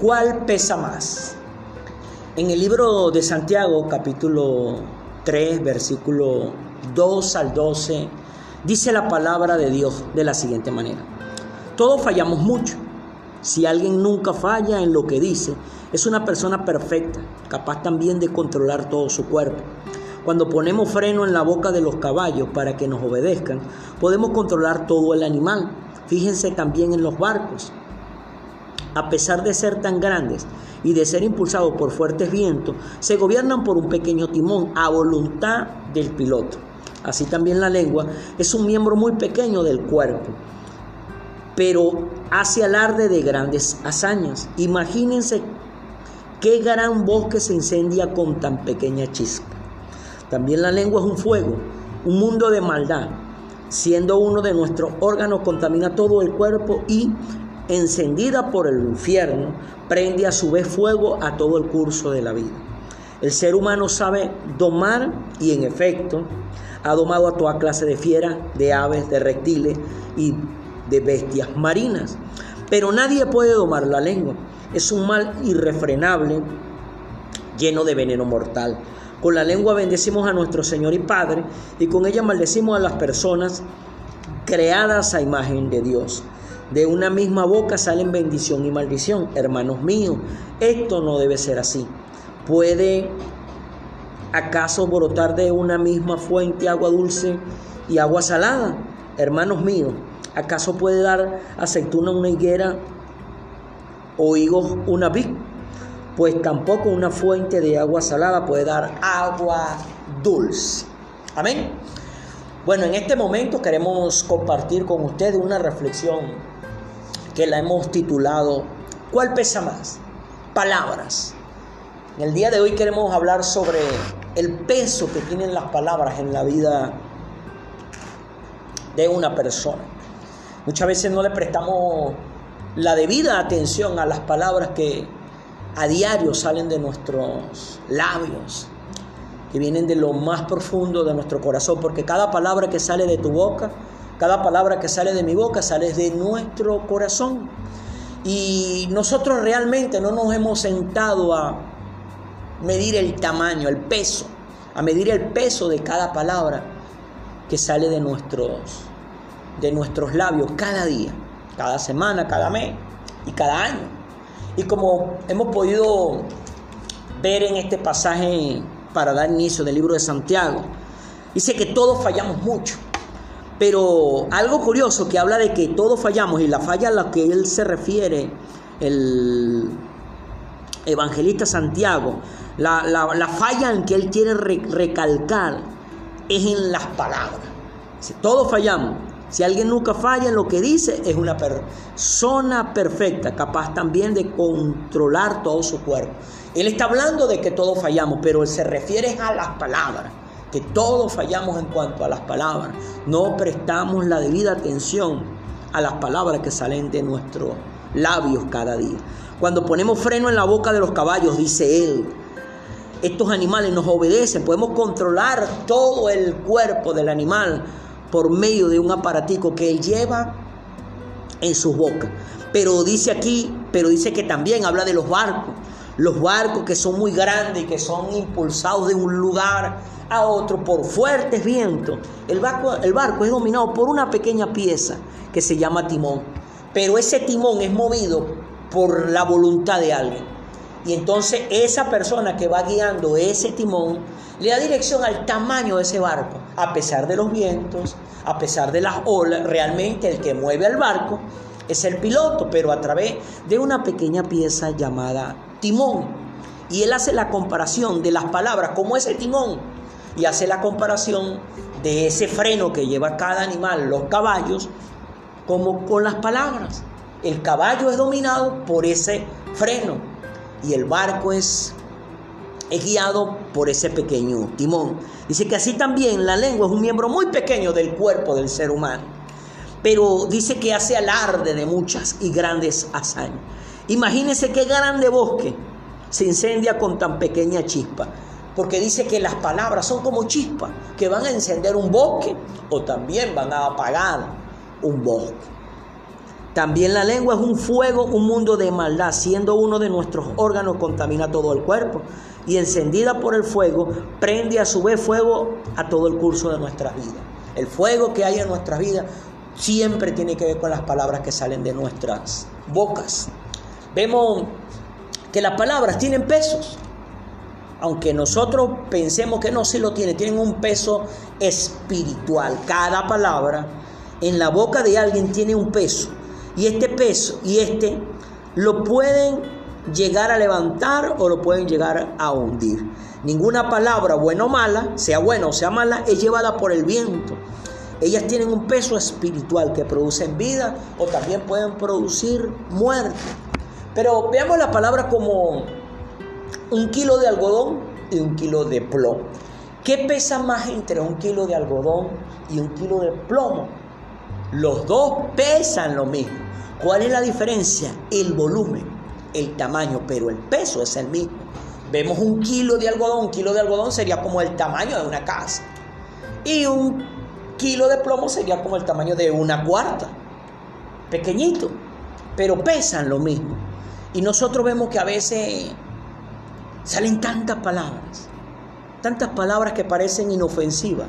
¿Cuál pesa más? En el libro de Santiago, capítulo 3, versículo 2 al 12, dice la palabra de Dios de la siguiente manera. Todos fallamos mucho. Si alguien nunca falla en lo que dice, es una persona perfecta, capaz también de controlar todo su cuerpo. Cuando ponemos freno en la boca de los caballos para que nos obedezcan, podemos controlar todo el animal. Fíjense también en los barcos. A pesar de ser tan grandes y de ser impulsados por fuertes vientos, se gobiernan por un pequeño timón a voluntad del piloto. Así también la lengua es un miembro muy pequeño del cuerpo, pero hace alarde de grandes hazañas. Imagínense qué gran bosque se incendia con tan pequeña chispa. También la lengua es un fuego, un mundo de maldad. Siendo uno de nuestros órganos, contamina todo el cuerpo y, encendida por el infierno, prende a su vez fuego a todo el curso de la vida. El ser humano sabe domar y en efecto ha domado a toda clase de fieras, de aves, de reptiles y de bestias marinas. Pero nadie puede domar la lengua. Es un mal irrefrenable lleno de veneno mortal. Con la lengua bendecimos a nuestro Señor y Padre y con ella maldecimos a las personas creadas a imagen de Dios. De una misma boca salen bendición y maldición. Hermanos míos, esto no debe ser así. ¿Puede acaso brotar de una misma fuente agua dulce y agua salada? Hermanos míos, ¿acaso puede dar aceituna una higuera o higos una vid? pues tampoco una fuente de agua salada puede dar agua dulce. Amén. Bueno, en este momento queremos compartir con ustedes una reflexión que la hemos titulado ¿Cuál pesa más? Palabras. En el día de hoy queremos hablar sobre el peso que tienen las palabras en la vida de una persona. Muchas veces no le prestamos la debida atención a las palabras que a diario salen de nuestros labios, que vienen de lo más profundo de nuestro corazón, porque cada palabra que sale de tu boca, cada palabra que sale de mi boca, sale de nuestro corazón. Y nosotros realmente no nos hemos sentado a medir el tamaño, el peso, a medir el peso de cada palabra que sale de nuestros, de nuestros labios cada día, cada semana, cada mes y cada año. Y como hemos podido ver en este pasaje para dar inicio del libro de Santiago, dice que todos fallamos mucho. Pero algo curioso que habla de que todos fallamos y la falla a la que él se refiere, el evangelista Santiago, la, falla en que él quiere recalcar es en las palabras. Dice, todos fallamos, si alguien nunca falla en lo que dice, es una persona perfecta, capaz también de controlar todo su cuerpo. Él está hablando de que todos fallamos, pero él se refiere a las palabras, que todos fallamos en cuanto a las palabras. No prestamos la debida atención a las palabras que salen de nuestros labios cada día. Cuando ponemos freno en la boca de los caballos, dice él, estos animales nos obedecen, podemos controlar todo el cuerpo del animal por medio de un aparatico que él lleva en su boca. Pero dice aquí, pero dice que también habla de los barcos. Los barcos que son muy grandes y que son impulsados de un lugar a otro por fuertes vientos. El barco, el barco es dominado por una pequeña pieza que se llama timón. Pero ese timón es movido por la voluntad de alguien. Y entonces esa persona que va guiando ese timón le da dirección al tamaño de ese barco, a pesar de los vientos, a pesar de las olas, realmente el que mueve al barco es el piloto, pero a través de una pequeña pieza llamada timón. Y él hace la comparación de las palabras, como ese timón, y hace la comparación de ese freno que lleva cada animal, los caballos, como con las palabras. El caballo es dominado por ese freno y el barco es guiado por ese pequeño timón. Dice que así también la lengua es un miembro muy pequeño del cuerpo del ser humano, pero dice que hace alarde de muchas y grandes hazañas. Imagínense qué grande bosque se incendia con tan pequeña chispa, porque dice que las palabras son como chispas que van a encender un bosque o también van a apagar un bosque. También la lengua es un fuego, un mundo de maldad, siendo uno de nuestros órganos contamina todo el cuerpo y encendida por el fuego, prende a su vez fuego a todo el curso de nuestra vida. El fuego que hay en nuestra vida siempre tiene que ver con las palabras que salen de nuestras bocas. Vemos que las palabras tienen pesos. Aunque nosotros pensemos que no, se lo tienen, tienen un peso espiritual. Cada palabra en la boca de alguien tiene un peso. Y este peso y este lo pueden llegar a levantar o lo pueden llegar a hundir. Ninguna palabra, buena o mala, sea buena o sea mala, es llevada por el viento. Ellas tienen un peso espiritual que producen vida o también pueden producir muerte. Pero veamos la palabra como un kilo de algodón y un kilo de plomo. ¿Qué pesa más entre un kilo de algodón y un kilo de plomo? Los dos pesan lo mismo. ¿Cuál es la diferencia? El volumen, el tamaño, pero el peso es el mismo. Vemos un kilo de algodón, un kilo de algodón sería como el tamaño de una casa. Y un kilo de plomo sería como el tamaño de una cuarta. Pequeñito, pero pesan lo mismo. Y nosotros vemos que a veces salen tantas palabras, tantas palabras que parecen inofensivas,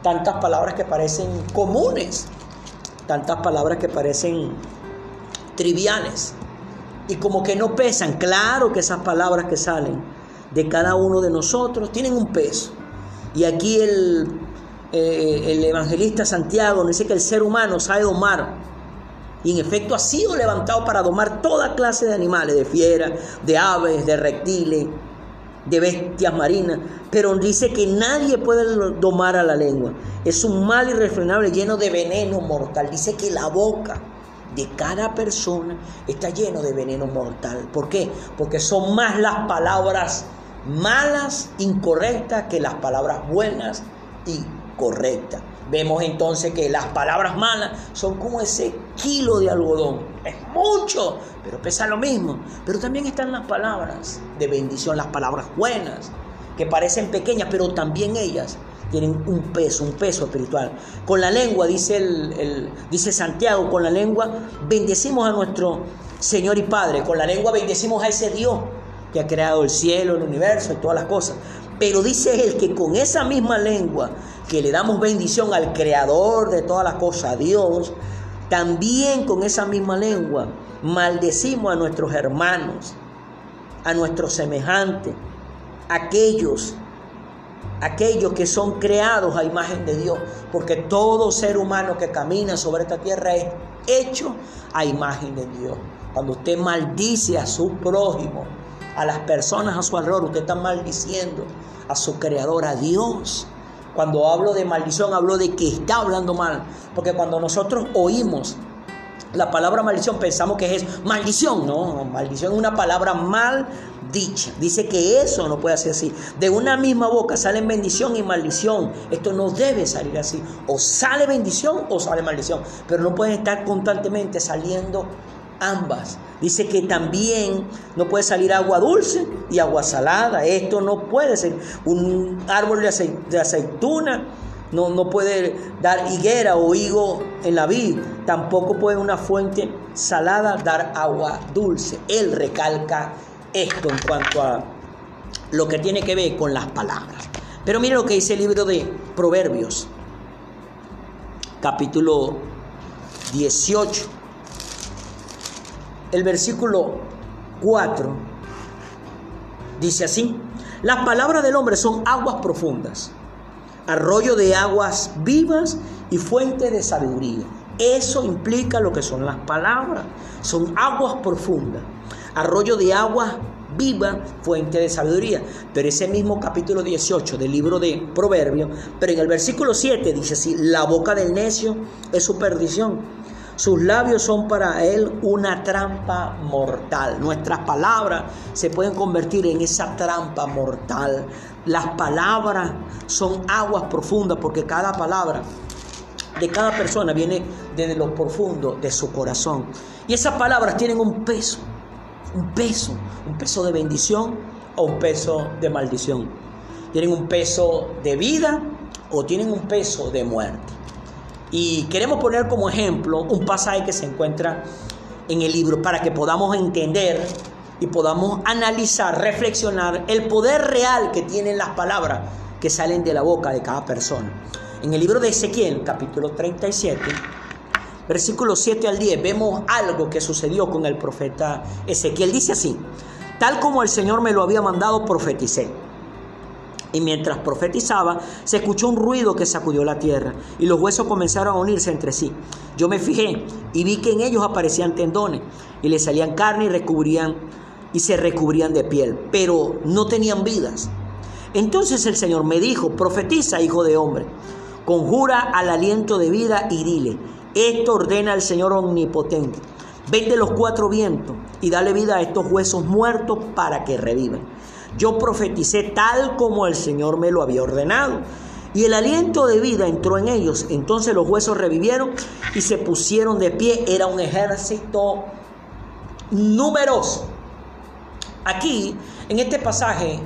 tantas palabras que parecen comunes, tantas palabras que parecen triviales y como que no pesan. Claro que esas palabras que salen de cada uno de nosotros tienen un peso. Y aquí el, eh, el evangelista Santiago dice que el ser humano sabe domar y en efecto ha sido levantado para domar toda clase de animales, de fieras, de aves, de reptiles, de bestias marinas. Pero dice que nadie puede domar a la lengua. Es un mal irrefrenable lleno de veneno mortal. Dice que la boca de cada persona está lleno de veneno mortal. ¿Por qué? Porque son más las palabras malas, incorrectas, que las palabras buenas y correctas. Vemos entonces que las palabras malas son como ese kilo de algodón. Es mucho, pero pesa lo mismo. Pero también están las palabras de bendición, las palabras buenas, que parecen pequeñas, pero también ellas tienen un peso, un peso espiritual. Con la lengua, dice, el, dice Santiago, con la lengua bendecimos a nuestro Señor y Padre. Con la lengua bendecimos a ese Dios que ha creado el cielo, el universo y todas las cosas. Pero dice él que con esa misma lengua que le damos bendición al creador de todas las cosas, a Dios, también con esa misma lengua maldecimos a nuestros hermanos, a nuestros semejantes, aquellos aquellos que son creados a imagen de Dios, porque todo ser humano que camina sobre esta tierra es hecho a imagen de Dios. Cuando usted maldice a su prójimo, a las personas a su alrededor, usted está maldiciendo a su creador, a Dios. Cuando hablo de maldición, hablo de que está hablando mal. Porque cuando nosotros oímos la palabra maldición, pensamos que es maldición. No, maldición es una palabra mal dicha. Dice que eso no puede ser así. De una misma boca salen bendición y maldición. Esto no debe salir así. O sale bendición o sale maldición. Pero no pueden estar constantemente saliendo ambas. Dice que también no puede salir agua dulce y agua salada. Esto no puede ser. Un árbol de, aceituna no, no, puede dar higuera o higo en la vid. Tampoco puede una fuente salada dar agua dulce. Él recalca esto en cuanto a lo que tiene que ver con las palabras. Pero mire lo que dice el libro de Proverbios, capítulo 18 el versículo 4 dice así, las palabras del hombre son aguas profundas, arroyo de aguas vivas y fuente de sabiduría. Eso implica lo que son las palabras, son aguas profundas, arroyo de aguas viva fuente de sabiduría. Pero ese mismo capítulo 18 del libro de Proverbios, pero en el versículo 7 dice así, la boca del necio es su perdición sus labios son para él una trampa mortal. Nuestras palabras se pueden convertir en esa trampa mortal. Las palabras son aguas profundas porque cada palabra de cada persona viene desde lo profundo de su corazón. Y esas palabras tienen un peso, un peso, un peso de bendición o un peso de maldición. Tienen un peso de vida o tienen un peso de muerte. Y queremos poner como ejemplo un pasaje que se encuentra en el libro para que podamos entender y podamos analizar, reflexionar el poder real que tienen las palabras que salen de la boca de cada persona. En el libro de Ezequiel, capítulo 37, versículos 7 al 10, vemos algo que sucedió con el profeta Ezequiel. Dice así, tal como el Señor me lo había mandado, profeticé. Y mientras profetizaba, se escuchó un ruido que sacudió la tierra y los huesos comenzaron a unirse entre sí. Yo me fijé y vi que en ellos aparecían tendones y le salían carne y recubrían y se recubrían de piel, pero no tenían vidas. Entonces el Señor me dijo, profetiza, hijo de hombre, conjura al aliento de vida y dile, esto ordena el Señor omnipotente. Vende los cuatro vientos y dale vida a estos huesos muertos para que revivan. Yo profeticé tal como el Señor me lo había ordenado. Y el aliento de vida entró en ellos. Entonces los huesos revivieron y se pusieron de pie. Era un ejército numeroso. Aquí, en este pasaje,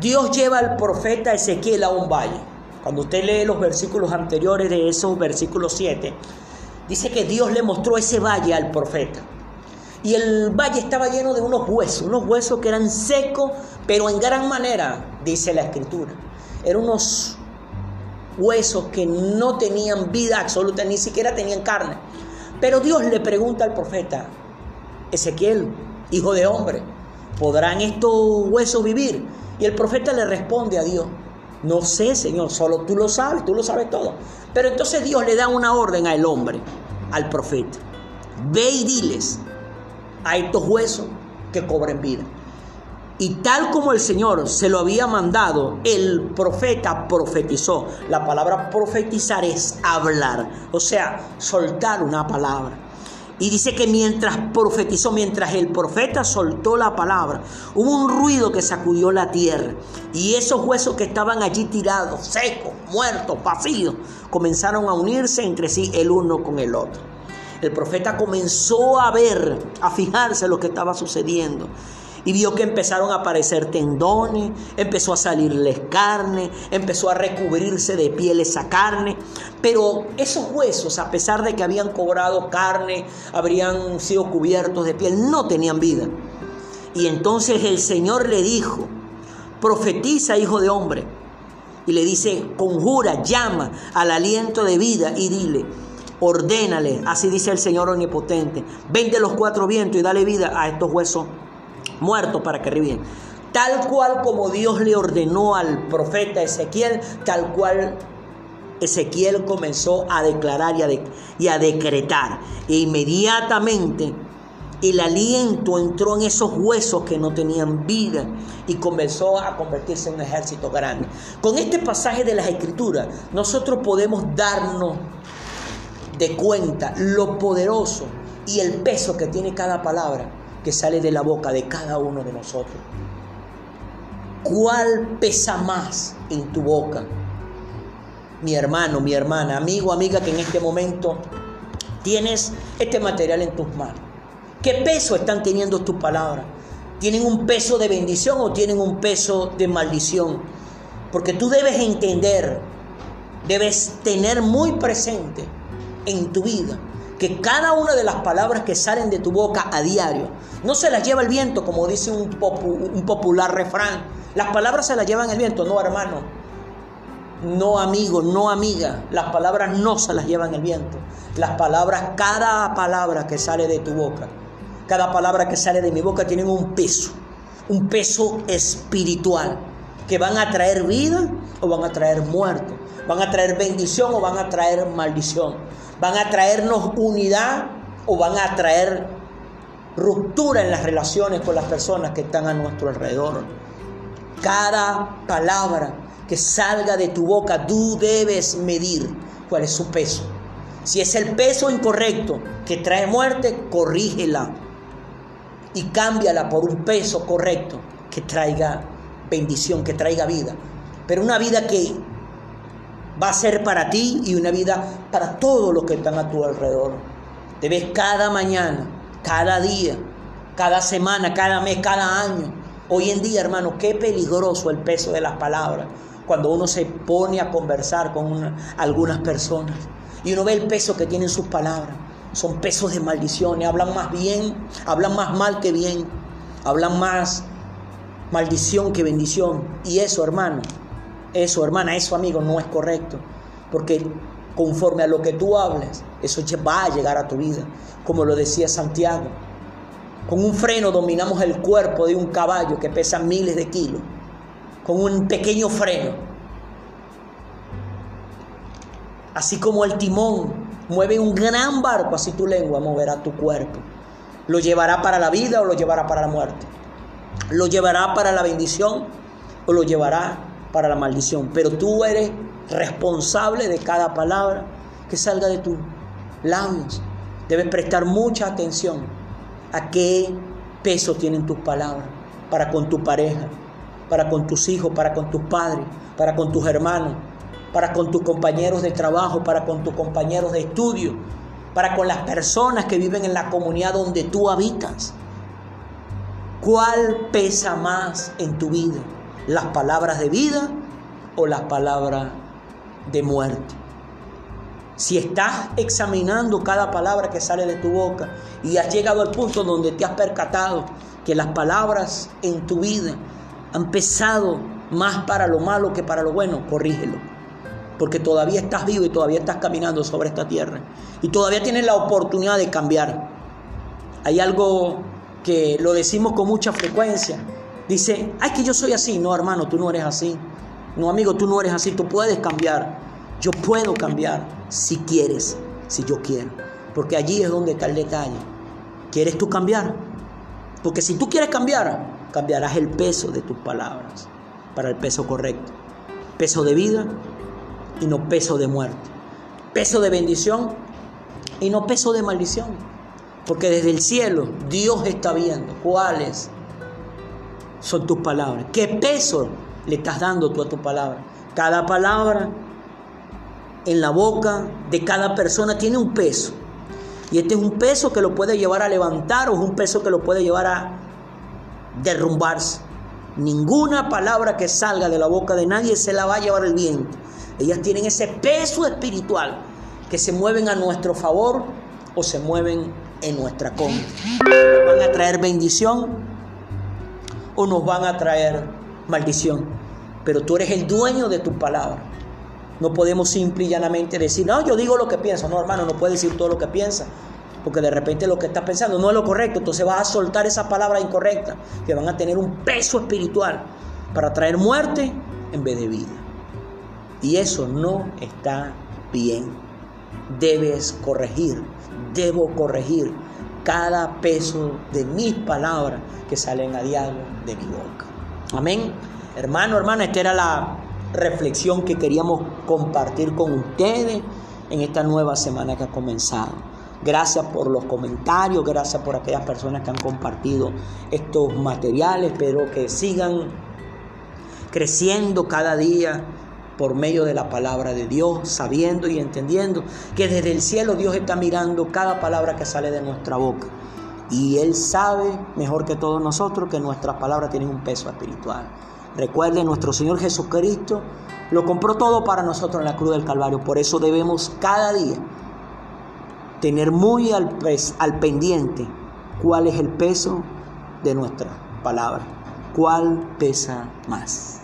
Dios lleva al profeta Ezequiel a un valle. Cuando usted lee los versículos anteriores de esos versículos 7, dice que Dios le mostró ese valle al profeta. Y el valle estaba lleno de unos huesos, unos huesos que eran secos, pero en gran manera, dice la escritura. Eran unos huesos que no tenían vida absoluta, ni siquiera tenían carne. Pero Dios le pregunta al profeta, Ezequiel, hijo de hombre, ¿podrán estos huesos vivir? Y el profeta le responde a Dios, no sé, Señor, solo tú lo sabes, tú lo sabes todo. Pero entonces Dios le da una orden al hombre, al profeta. Ve y diles, a estos huesos que cobren vida. Y tal como el Señor se lo había mandado, el profeta profetizó. La palabra profetizar es hablar, o sea, soltar una palabra. Y dice que mientras profetizó, mientras el profeta soltó la palabra, hubo un ruido que sacudió la tierra. Y esos huesos que estaban allí tirados, secos, muertos, vacíos, comenzaron a unirse entre sí el uno con el otro el profeta comenzó a ver, a fijarse lo que estaba sucediendo. Y vio que empezaron a aparecer tendones, empezó a salirles carne, empezó a recubrirse de piel esa carne. Pero esos huesos, a pesar de que habían cobrado carne, habrían sido cubiertos de piel, no tenían vida. Y entonces el Señor le dijo, profetiza, hijo de hombre. Y le dice, conjura, llama al aliento de vida y dile, ordénale, así dice el Señor omnipotente, vende los cuatro vientos y dale vida a estos huesos muertos para que reviven. Tal cual como Dios le ordenó al profeta Ezequiel, tal cual Ezequiel comenzó a declarar y a, y a decretar. E inmediatamente el aliento entró en esos huesos que no tenían vida y comenzó a convertirse en un ejército grande. Con este pasaje de las Escrituras, nosotros podemos darnos de cuenta lo poderoso y el peso que tiene cada palabra que sale de la boca de cada uno de nosotros. ¿Cuál pesa más en tu boca? Mi hermano, mi hermana, amigo, amiga que en este momento tienes este material en tus manos. ¿Qué peso están teniendo tus palabras? ¿Tienen un peso de bendición o tienen un peso de maldición? Porque tú debes entender, debes tener muy presente en tu vida que cada una de las palabras que salen de tu boca a diario no se las lleva el viento, como dice un, popular refrán. Las palabras se las llevan el viento, no hermano, no amigo, no amiga. Las palabras no se las llevan el viento. Las palabras, cada palabra que sale de tu boca, cada palabra que sale de mi boca tienen un peso, un peso espiritual, que van a traer vida o van a traer muerte, van a traer bendición o van a traer maldición. ¿Van a traernos unidad o van a traer ruptura en las relaciones con las personas que están a nuestro alrededor? Cada palabra que salga de tu boca, tú debes medir cuál es su peso. Si es el peso incorrecto que trae muerte, corrígela y cámbiala por un peso correcto que traiga bendición, que traiga vida. Pero una vida que va a ser para ti y una vida para todos los que están a tu alrededor. Debes cada mañana, cada día, cada semana, cada mes, cada año. Hoy en día, hermano, qué peligroso el peso de las palabras cuando uno se pone a conversar con algunas personas. Y uno ve el peso que tienen sus palabras. Son pesos de maldiciones. Hablan más bien, hablan más mal que bien. Hablan más maldición que bendición. Y eso, hermano, eso, hermana, eso, amigo, no es correcto. Porque conforme a lo que tú hables, eso va a llegar a tu vida. Como lo decía Santiago. Con un freno dominamos el cuerpo de un caballo que pesa miles de kilos. Con un pequeño freno. Así como el timón mueve un gran barco, así tu lengua moverá tu cuerpo. Lo llevará para la vida o lo llevará para la muerte. Lo llevará para la bendición o lo llevará para la maldición. Pero tú eres responsable de cada palabra que salga de tus labios. Debes prestar mucha atención a qué peso tienen tus palabras para con tu pareja, para con tus hijos, para con tus padres, para con tus hermanos, para con tus compañeros de trabajo, para con tus compañeros de estudio, para con las personas que viven en la comunidad donde tú habitas. ¿Cuál pesa más en tu vida? ¿Las palabras de vida o las palabras de muerte? Si estás examinando cada palabra que sale de tu boca y has llegado al punto donde te has percatado que las palabras en tu vida han pesado más para lo malo que para lo bueno, corrígelo. Porque todavía estás vivo y todavía estás caminando sobre esta tierra. Y todavía tienes la oportunidad de cambiar. Hay algo que lo decimos con mucha frecuencia. Dice, ay, que yo soy así. No, hermano, tú no eres así. No, amigo, tú no eres así. Tú puedes cambiar. Yo puedo cambiar si quieres, si yo quiero. Porque allí es donde está el detalle. ¿Quieres tú cambiar? Porque si tú quieres cambiar, cambiarás el peso de tus palabras para el peso correcto. Peso de vida y no peso de muerte. Peso de bendición y no peso de maldición. Porque desde el cielo Dios está viendo cuáles son tus palabras. ¿Qué peso le estás dando tú a tu palabra? Cada palabra en la boca de cada persona tiene un peso. Y este es un peso que lo puede llevar a levantar o es un peso que lo puede llevar a derrumbarse. Ninguna palabra que salga de la boca de nadie se la va a llevar el viento. Ellas tienen ese peso espiritual que se mueven a nuestro favor o se mueven en nuestra contra. Van a traer bendición o nos van a traer maldición. Pero tú eres el dueño de tu palabra. No podemos simple y llanamente decir, no, yo digo lo que pienso. No, hermano, no puedes decir todo lo que piensas. Porque de repente lo que estás pensando no es lo correcto. Entonces vas a soltar esa palabra incorrecta que van a tener un peso espiritual para traer muerte en vez de vida. Y eso no está bien. Debes corregir, debo corregir cada peso de mis palabras que salen a diario de mi boca. Amén. Hermano, hermana, esta era la reflexión que queríamos compartir con ustedes en esta nueva semana que ha comenzado. Gracias por los comentarios, gracias por aquellas personas que han compartido estos materiales, pero que sigan creciendo cada día por medio de la palabra de Dios, sabiendo y entendiendo que desde el cielo Dios está mirando cada palabra que sale de nuestra boca. Y Él sabe mejor que todos nosotros que nuestras palabras tienen un peso espiritual. Recuerden, nuestro Señor Jesucristo lo compró todo para nosotros en la cruz del Calvario. Por eso debemos cada día tener muy al, al pendiente cuál es el peso de nuestra palabra, cuál pesa más.